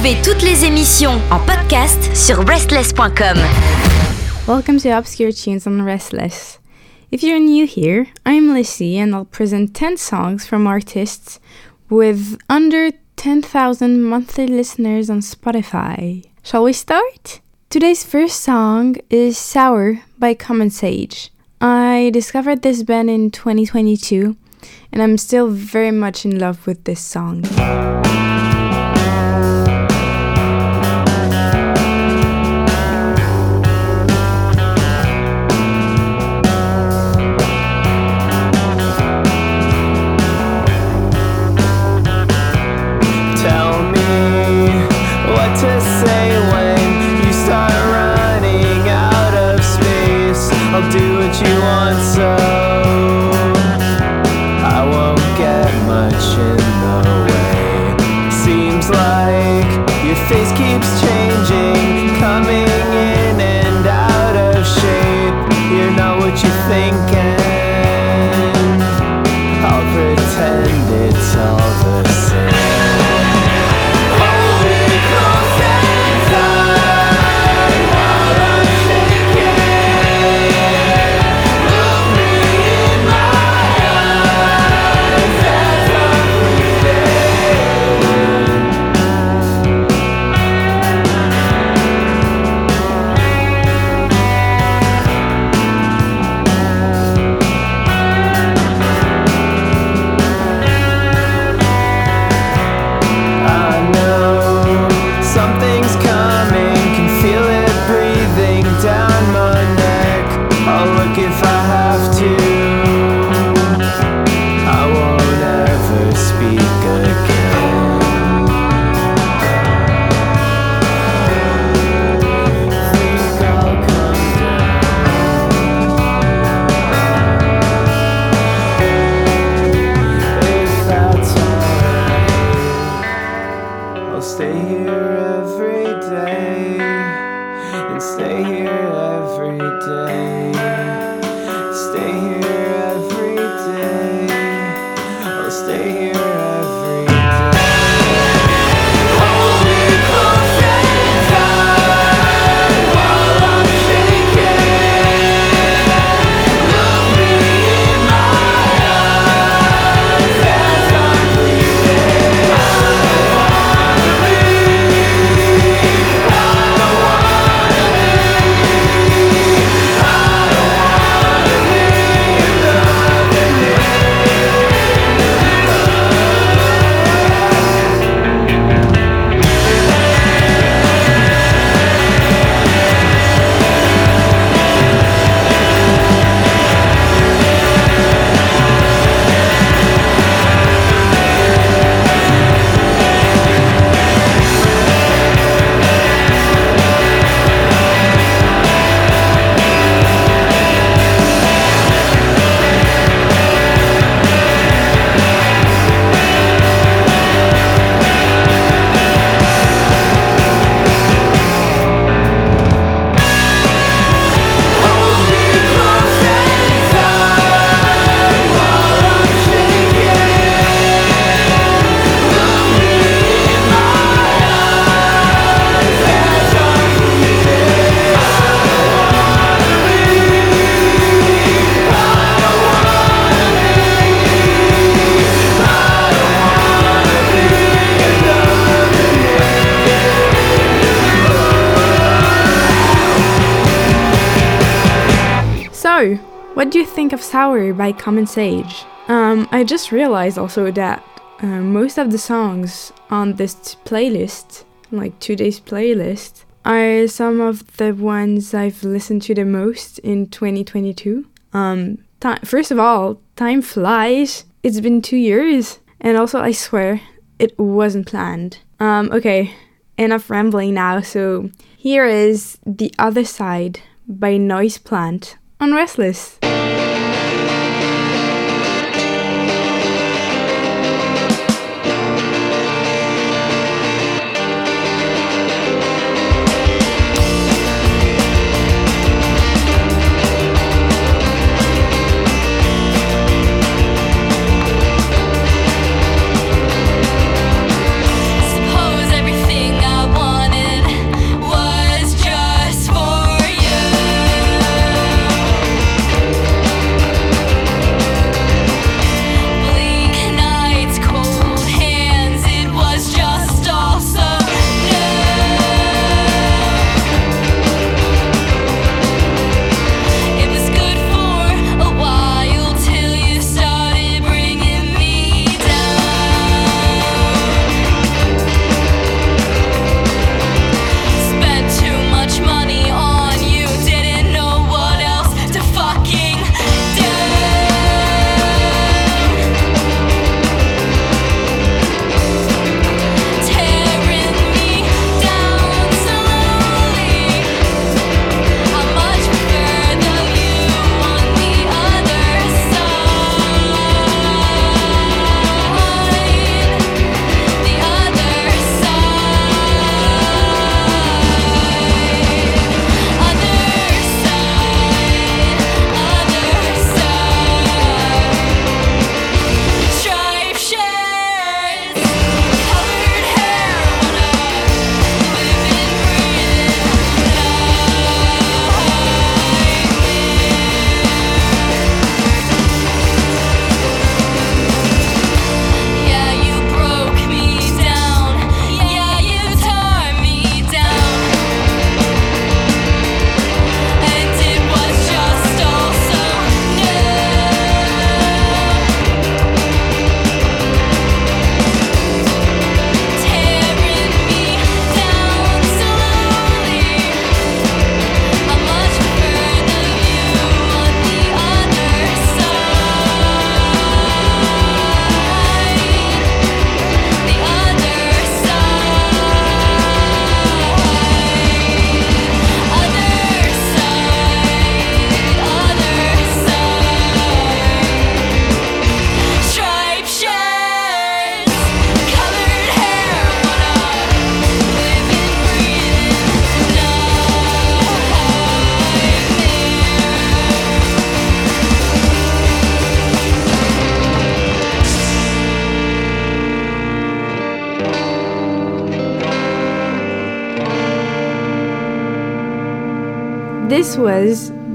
Retrouvez toutes les émissions en podcast sur restless.com. Welcome to Obscure Tunes on Restless. If you're new here, I'm Lici and I'll present 10 songs from artists with under 10,000 monthly listeners on Spotify. Shall we start? Today's first song is Sour by Common Sage. I discovered this band in 2022 and I'm still very much in love with this song. What do Sour by Common Sage? Um, I just realized also that uh, most of the songs on this playlist, like today's playlist, are some of the ones I've listened to the most in 2022. Um, first of all, time flies. It's been two years. And also, I swear, it wasn't planned. Um, okay, enough rambling now. So, here is The Other Side by Noise Plant on Restless.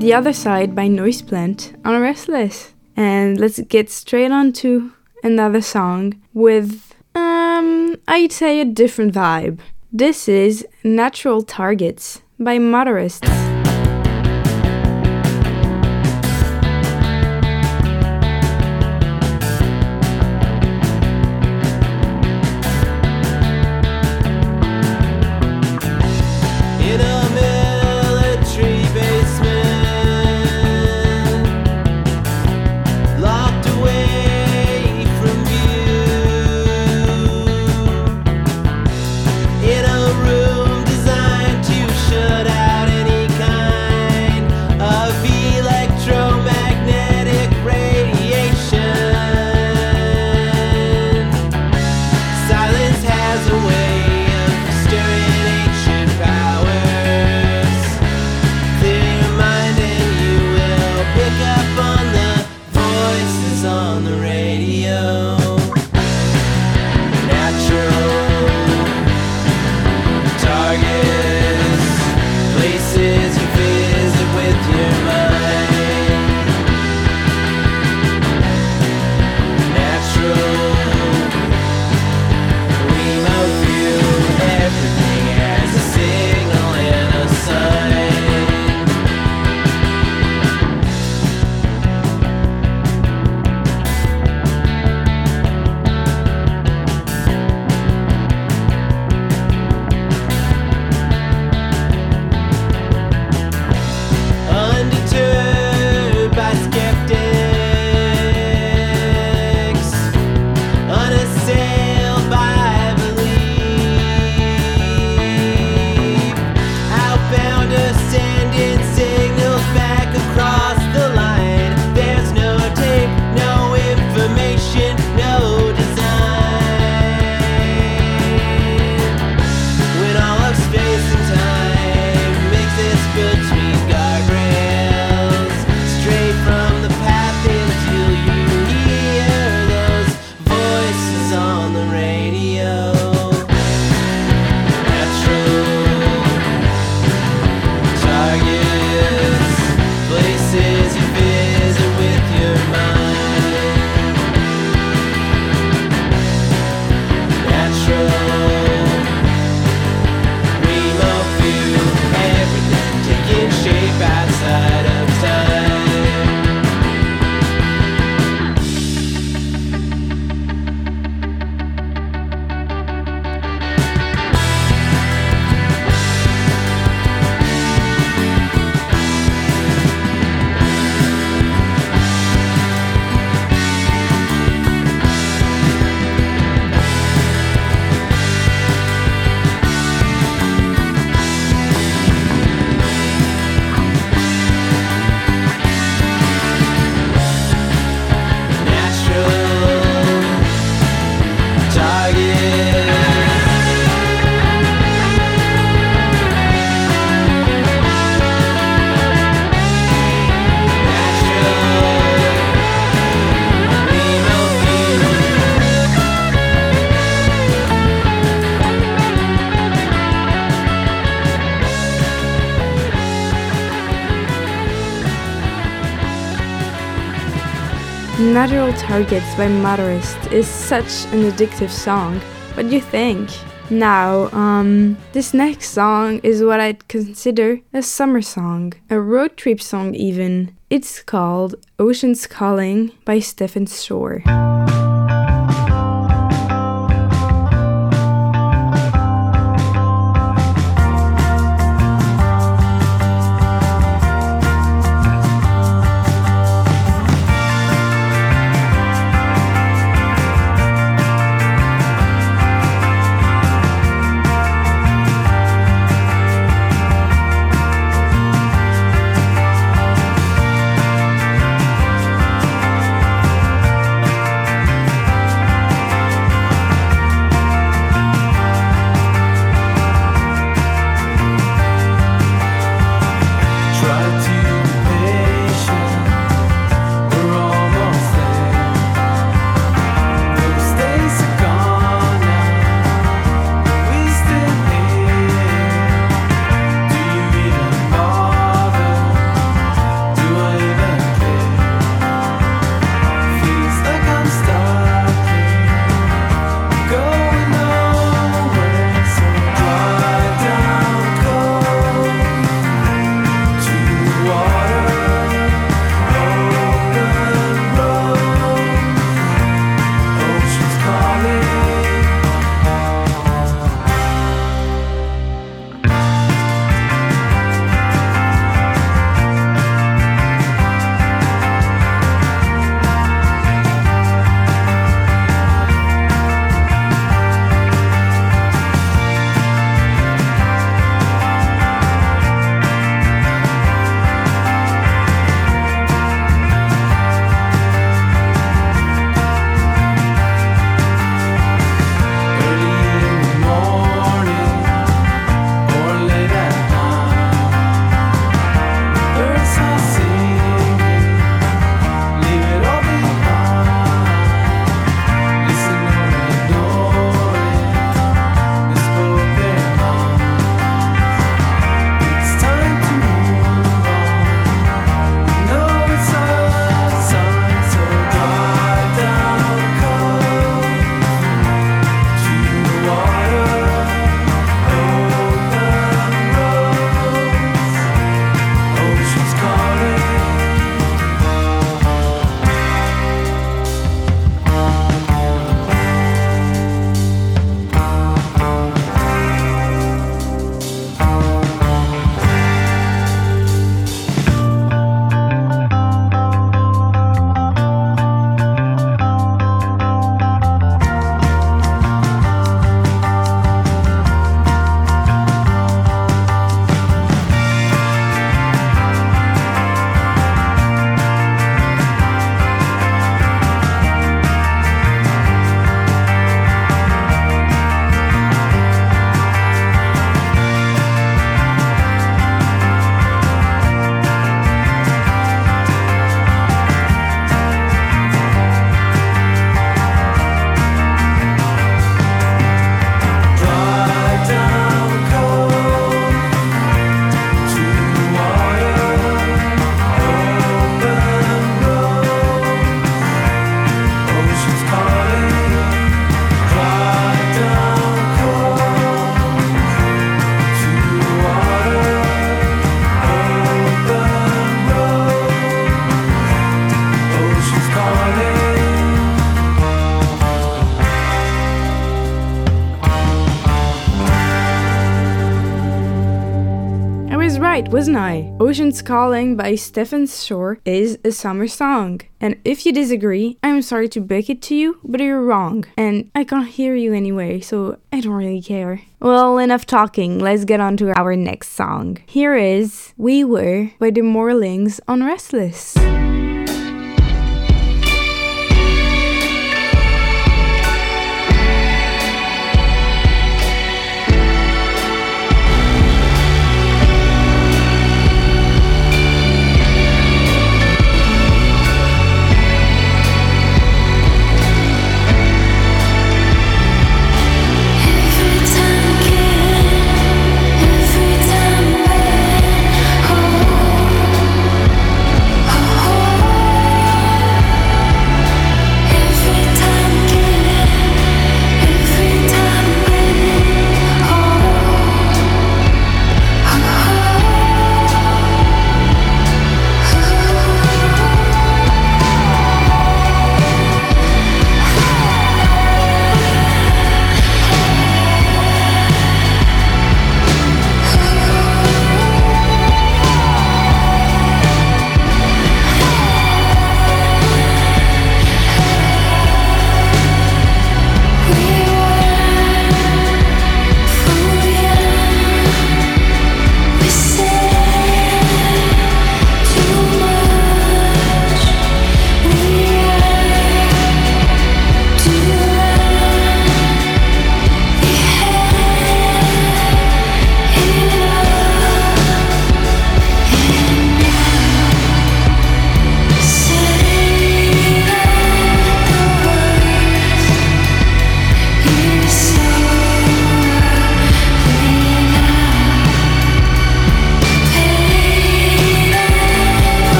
The Other Side by Noise Plant on Restless. And let's get straight on to another song with, um, I'd say a different vibe. This is Natural Targets by Motorists. Targets by Motorist is such an addictive song. What do you think? Now, um, this next song is what I'd consider a summer song, a road trip song even. It's called Ocean's Calling by Stephen Shore. Wasn't I? Ocean's Calling by Stephen Shore is a summer song. And if you disagree, I'm sorry to break it to you, but you're wrong. And I can't hear you anyway, so I don't really care. Well, enough talking. Let's get on to our next song. Here is We Were by the Morelings on Restless.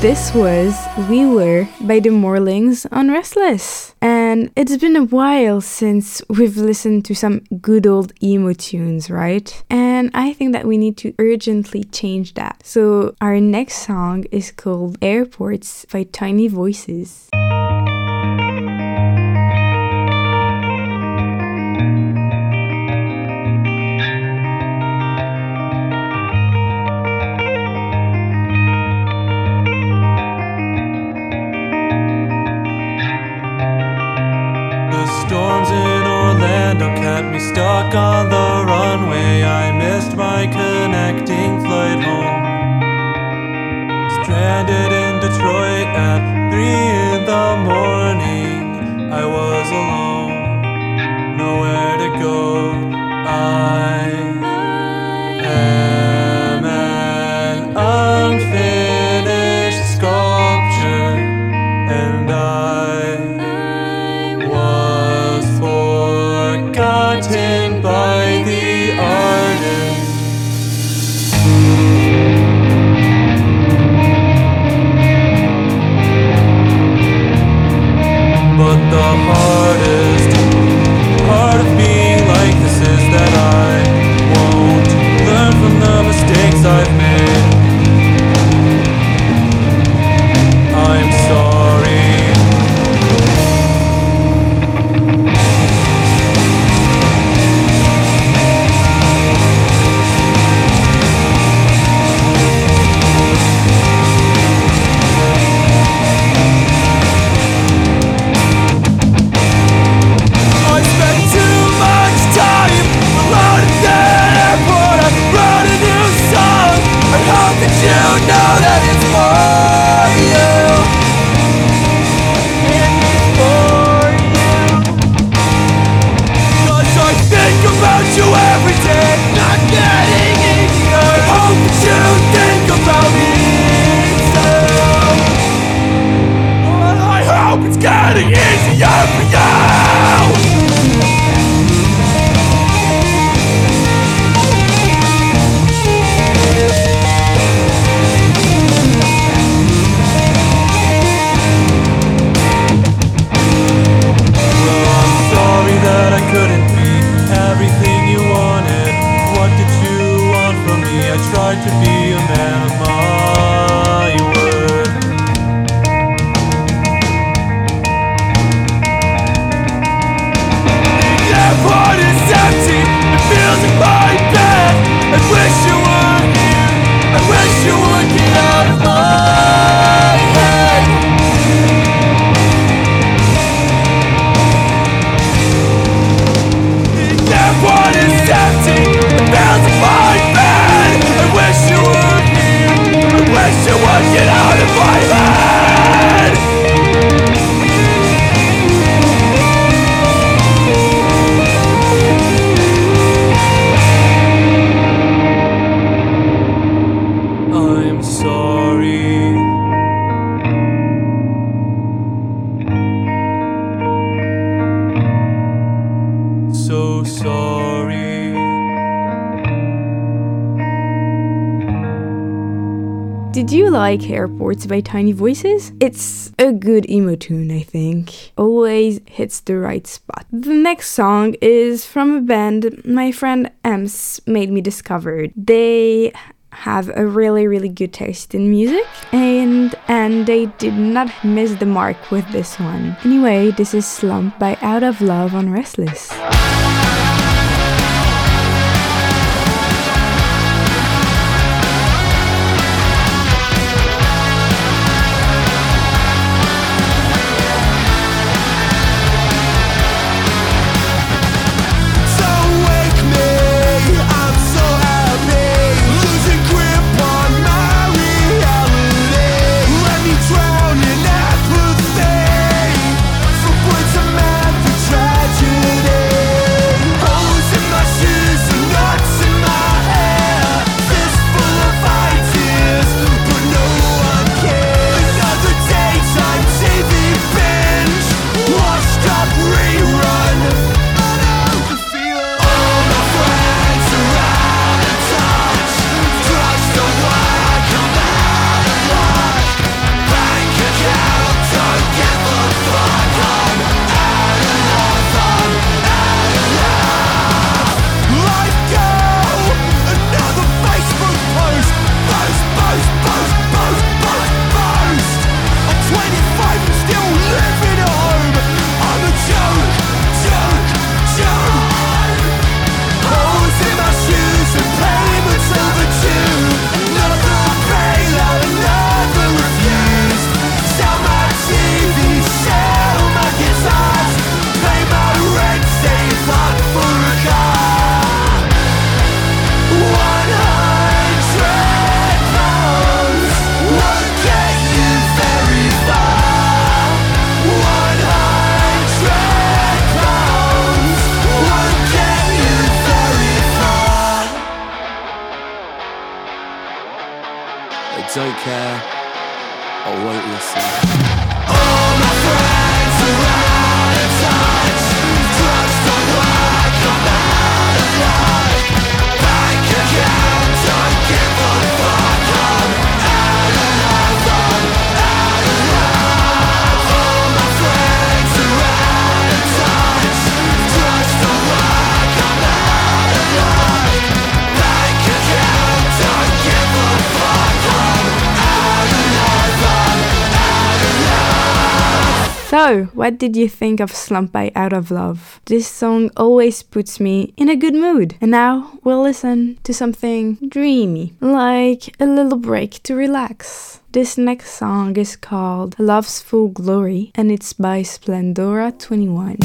This was We Were by the Morelings on Restless. And it's been a while since we've listened to some good old emo tunes, right? And I think that we need to urgently change that. So our next song is called Airports by Tiny Voices. stuck on the runway. I missed my connecting flight home. Stranded in Detroit at 3 in the morning. I was alone, nowhere to go. I am an unfinished sculpture, and I was forgotten. like Airports by Tiny Voices. It's a good emo tune, I think. Always hits the right spot. The next song is from a band my friend Ems made me discover. They have a really really good taste in music and and they did not miss the mark with this one anyway this is slump by out of love on restless care or won't listen. So, what did you think of Slump by Out of Love? This song always puts me in a good mood. And now we'll listen to something dreamy, like a little break to relax. This next song is called Love's Full Glory and it's by Splendora 21.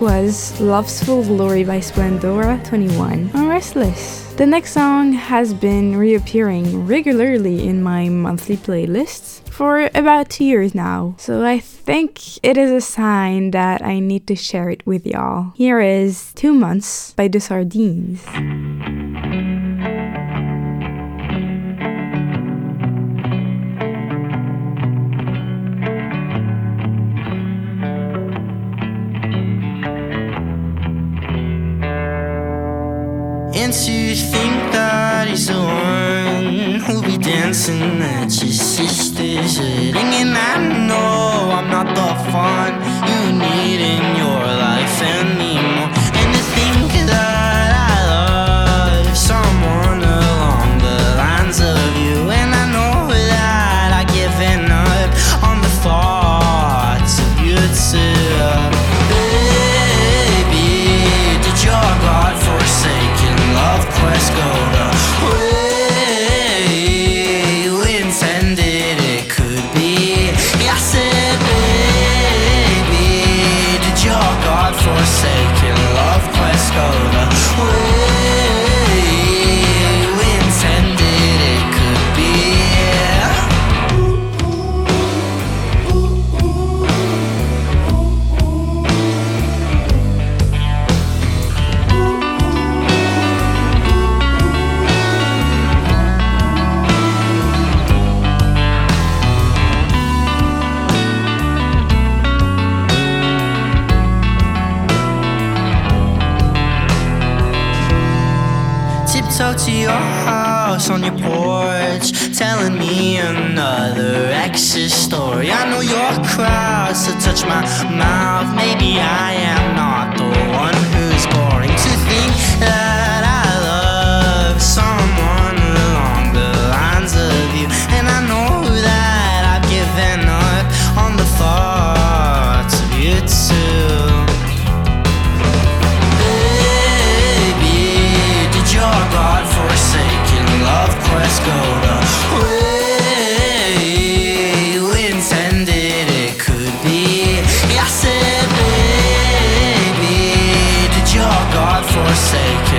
Love's Full Glory by Splendora 21 on Restless. The next song has been reappearing regularly in my monthly playlists for about two years now, so I think it is a sign that I need to share it with y'all. Here is Two Months by The Sardines. Dancing at your sister's wedding. And I know I'm not the fun God-forsaken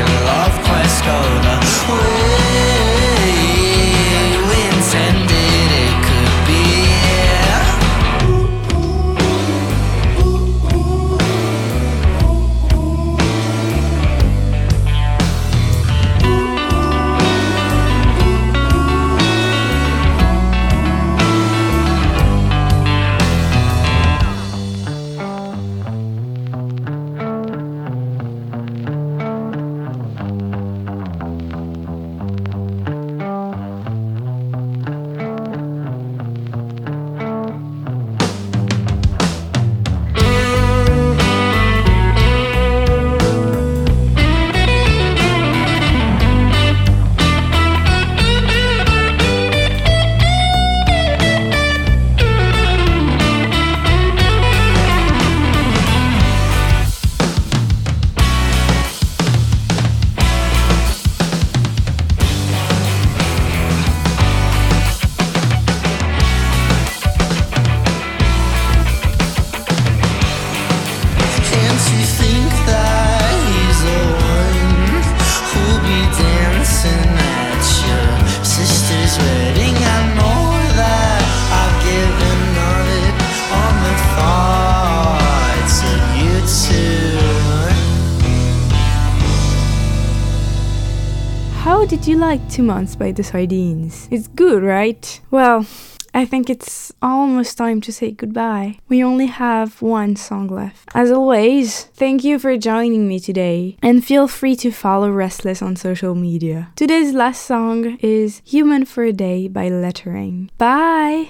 did you like Two Months by the Sardines? It's good, right? Well, I think it's almost time to say goodbye. We only have one song left. As always, thank you for joining me today, and feel free to follow Restless on social media. Today's last song is Human for a Day by Lettering. Bye!